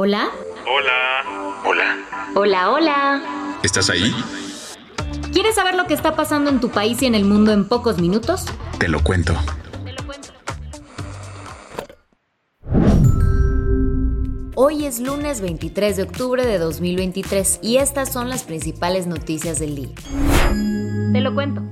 Hola. Hola. Hola. Hola, hola. ¿Estás ahí? ¿Quieres saber lo que está pasando en tu país y en el mundo en pocos minutos? Te lo cuento. Te lo cuento. Hoy es lunes 23 de octubre de 2023 y estas son las principales noticias del día. Te lo cuento.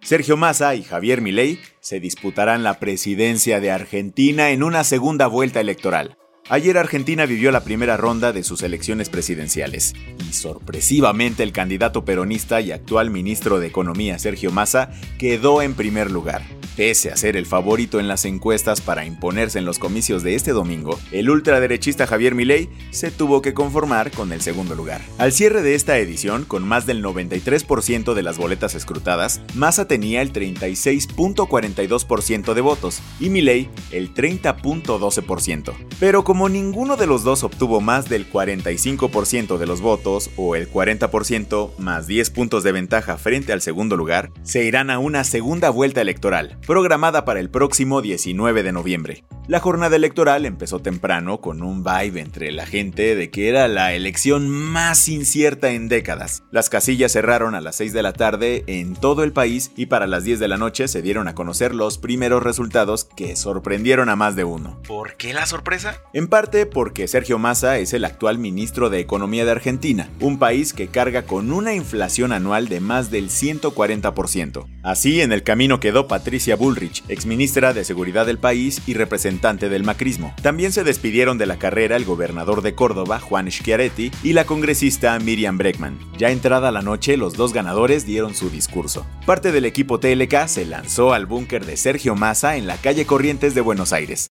Sergio Massa y Javier Milei se disputarán la presidencia de Argentina en una segunda vuelta electoral. Ayer Argentina vivió la primera ronda de sus elecciones presidenciales y sorpresivamente el candidato peronista y actual ministro de Economía Sergio Massa quedó en primer lugar. Pese a ser el favorito en las encuestas para imponerse en los comicios de este domingo, el ultraderechista Javier Milei se tuvo que conformar con el segundo lugar. Al cierre de esta edición, con más del 93% de las boletas escrutadas, Massa tenía el 36.42% de votos y Milei el 30.12%. Pero como ninguno de los dos obtuvo más del 45% de los votos o el 40% más 10 puntos de ventaja frente al segundo lugar, se irán a una segunda vuelta electoral programada para el próximo 19 de noviembre. La jornada electoral empezó temprano con un vibe entre la gente de que era la elección más incierta en décadas. Las casillas cerraron a las 6 de la tarde en todo el país y para las 10 de la noche se dieron a conocer los primeros resultados que sorprendieron a más de uno. ¿Por qué la sorpresa? En parte porque Sergio Massa es el actual ministro de Economía de Argentina, un país que carga con una inflación anual de más del 140%. Así en el camino quedó Patricia Bullrich, exministra de Seguridad del país y representante del macrismo. También se despidieron de la carrera el gobernador de Córdoba, Juan Schiaretti, y la congresista Miriam Breckman. Ya entrada la noche, los dos ganadores dieron su discurso. Parte del equipo TLK se lanzó al búnker de Sergio Massa en la calle Corrientes de Buenos Aires.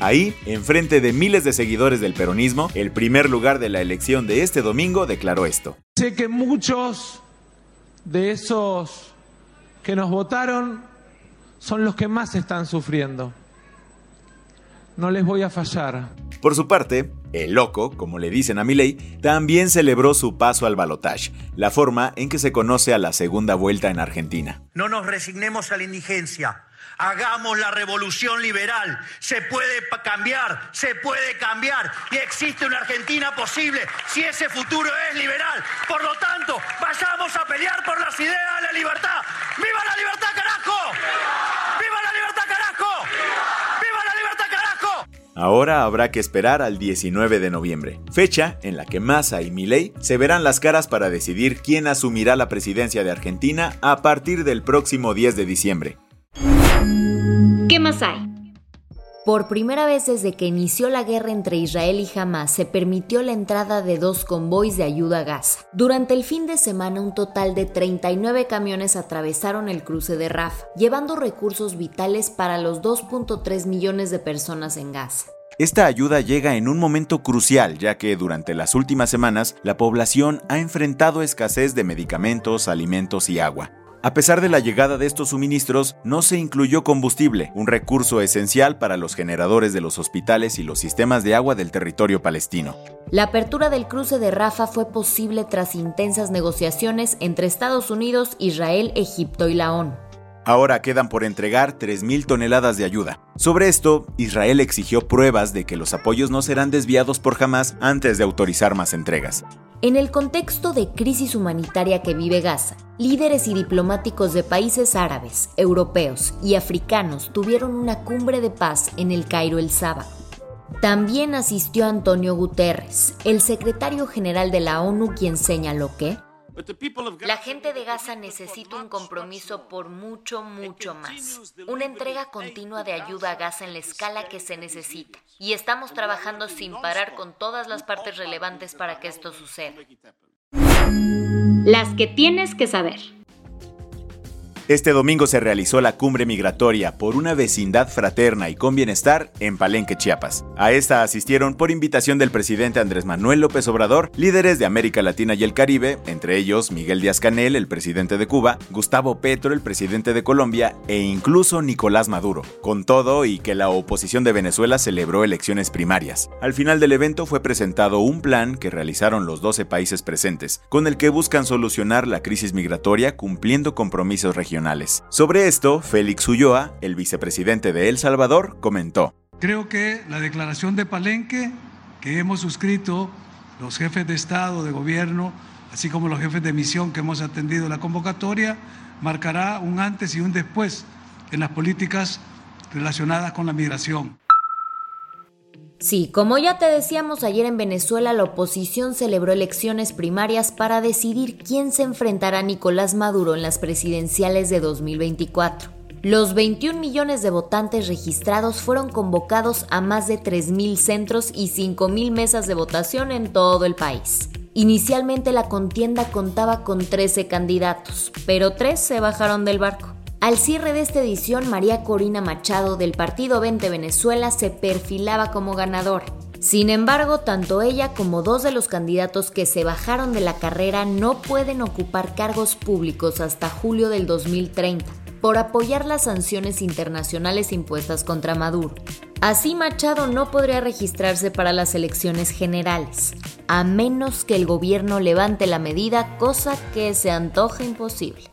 Ahí, enfrente de miles de seguidores del peronismo, el primer lugar de la elección de este domingo declaró esto. Sé que muchos de esos que nos votaron son los que más están sufriendo. No les voy a fallar. Por su parte, el loco, como le dicen a Milei, también celebró su paso al balotaje, la forma en que se conoce a la segunda vuelta en Argentina. No nos resignemos a la indigencia. Hagamos la revolución liberal. Se puede cambiar, se puede cambiar. Y existe una Argentina posible si ese futuro es liberal. Por lo tanto, vayamos a pelear por las ideas de la libertad. ¡Viva la libertad, carajo! ¡Viva la libertad, carajo! ¡Viva la libertad, carajo! Ahora habrá que esperar al 19 de noviembre, fecha en la que Massa y Milei se verán las caras para decidir quién asumirá la presidencia de Argentina a partir del próximo 10 de diciembre. ¿Qué más hay? Por primera vez desde que inició la guerra entre Israel y Hamas se permitió la entrada de dos convoys de ayuda a Gaza. Durante el fin de semana un total de 39 camiones atravesaron el cruce de Rafah, llevando recursos vitales para los 2.3 millones de personas en Gaza. Esta ayuda llega en un momento crucial ya que durante las últimas semanas la población ha enfrentado escasez de medicamentos, alimentos y agua. A pesar de la llegada de estos suministros, no se incluyó combustible, un recurso esencial para los generadores de los hospitales y los sistemas de agua del territorio palestino. La apertura del cruce de Rafa fue posible tras intensas negociaciones entre Estados Unidos, Israel, Egipto y la ONU. Ahora quedan por entregar 3.000 toneladas de ayuda. Sobre esto, Israel exigió pruebas de que los apoyos no serán desviados por Hamas antes de autorizar más entregas. En el contexto de crisis humanitaria que vive Gaza, líderes y diplomáticos de países árabes, europeos y africanos tuvieron una cumbre de paz en el Cairo el sábado. También asistió Antonio Guterres, el secretario general de la ONU, quien señaló que La gente de Gaza necesita un compromiso por mucho, mucho más. Una entrega continua de ayuda a Gaza en la escala que se necesita. Y estamos trabajando sin parar con todas las partes relevantes para que esto suceda. Las que tienes que saber. Este domingo se realizó la cumbre migratoria por una vecindad fraterna y con bienestar en Palenque, Chiapas. A esta asistieron por invitación del presidente Andrés Manuel López Obrador, líderes de América Latina y el Caribe, entre ellos Miguel Díaz Canel, el presidente de Cuba, Gustavo Petro, el presidente de Colombia e incluso Nicolás Maduro. Con todo y que la oposición de Venezuela celebró elecciones primarias. Al final del evento fue presentado un plan que realizaron los 12 países presentes, con el que buscan solucionar la crisis migratoria cumpliendo compromisos regionales sobre esto, Félix Ulloa, el vicepresidente de El Salvador, comentó. Creo que la declaración de Palenque que hemos suscrito los jefes de Estado, de gobierno, así como los jefes de misión que hemos atendido la convocatoria, marcará un antes y un después en las políticas relacionadas con la migración. Sí, como ya te decíamos ayer en Venezuela, la oposición celebró elecciones primarias para decidir quién se enfrentará a Nicolás Maduro en las presidenciales de 2024. Los 21 millones de votantes registrados fueron convocados a más de 3.000 centros y 5.000 mesas de votación en todo el país. Inicialmente la contienda contaba con 13 candidatos, pero tres se bajaron del barco. Al cierre de esta edición, María Corina Machado del Partido 20 Venezuela se perfilaba como ganador. Sin embargo, tanto ella como dos de los candidatos que se bajaron de la carrera no pueden ocupar cargos públicos hasta julio del 2030 por apoyar las sanciones internacionales impuestas contra Maduro. Así Machado no podría registrarse para las elecciones generales, a menos que el gobierno levante la medida, cosa que se antoja imposible.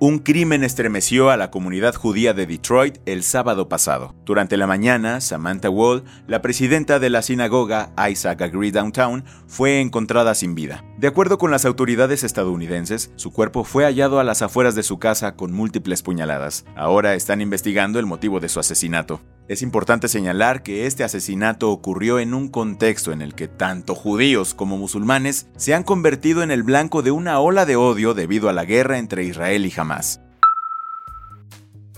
Un crimen estremeció a la comunidad judía de Detroit el sábado pasado. Durante la mañana, Samantha Wall, la presidenta de la sinagoga Isaac Agree Downtown, fue encontrada sin vida. De acuerdo con las autoridades estadounidenses, su cuerpo fue hallado a las afueras de su casa con múltiples puñaladas. Ahora están investigando el motivo de su asesinato. Es importante señalar que este asesinato ocurrió en un contexto en el que tanto judíos como musulmanes se han convertido en el blanco de una ola de odio debido a la guerra entre Israel y Hamas.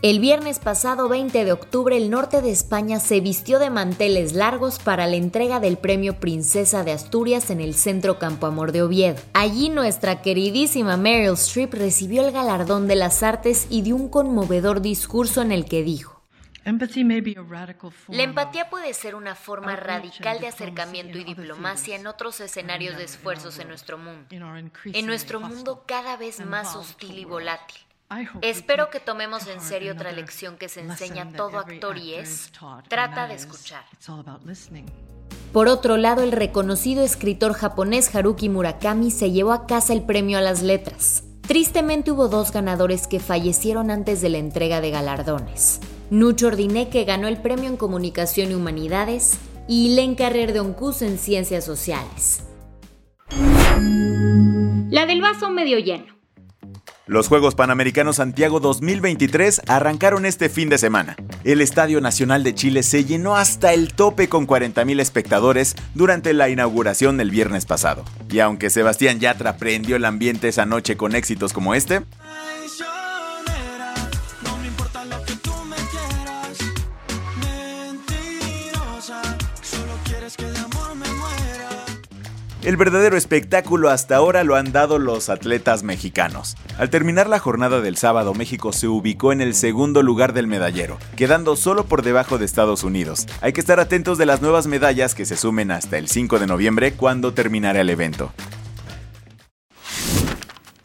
El viernes pasado 20 de octubre el norte de España se vistió de manteles largos para la entrega del premio Princesa de Asturias en el Centro Campo Amor de Oviedo. Allí nuestra queridísima Meryl Streep recibió el galardón de las artes y dio un conmovedor discurso en el que dijo la empatía puede ser una forma radical de acercamiento y diplomacia en otros escenarios de esfuerzos en nuestro mundo, en nuestro mundo cada vez más hostil y volátil. Espero que tomemos en serio otra lección que se enseña a todo actor y es, trata de escuchar. Por otro lado, el reconocido escritor japonés Haruki Murakami se llevó a casa el premio a las letras. Tristemente hubo dos ganadores que fallecieron antes de la entrega de galardones. Nucho Ordiné, que ganó el premio en Comunicación y Humanidades, y Len Carrer de Oncus en Ciencias Sociales. La del vaso medio lleno. Los Juegos Panamericanos Santiago 2023 arrancaron este fin de semana. El Estadio Nacional de Chile se llenó hasta el tope con 40.000 espectadores durante la inauguración el viernes pasado. Y aunque Sebastián Yatra prendió el ambiente esa noche con éxitos como este, El verdadero espectáculo hasta ahora lo han dado los atletas mexicanos. Al terminar la jornada del sábado, México se ubicó en el segundo lugar del medallero, quedando solo por debajo de Estados Unidos. Hay que estar atentos de las nuevas medallas que se sumen hasta el 5 de noviembre cuando terminará el evento.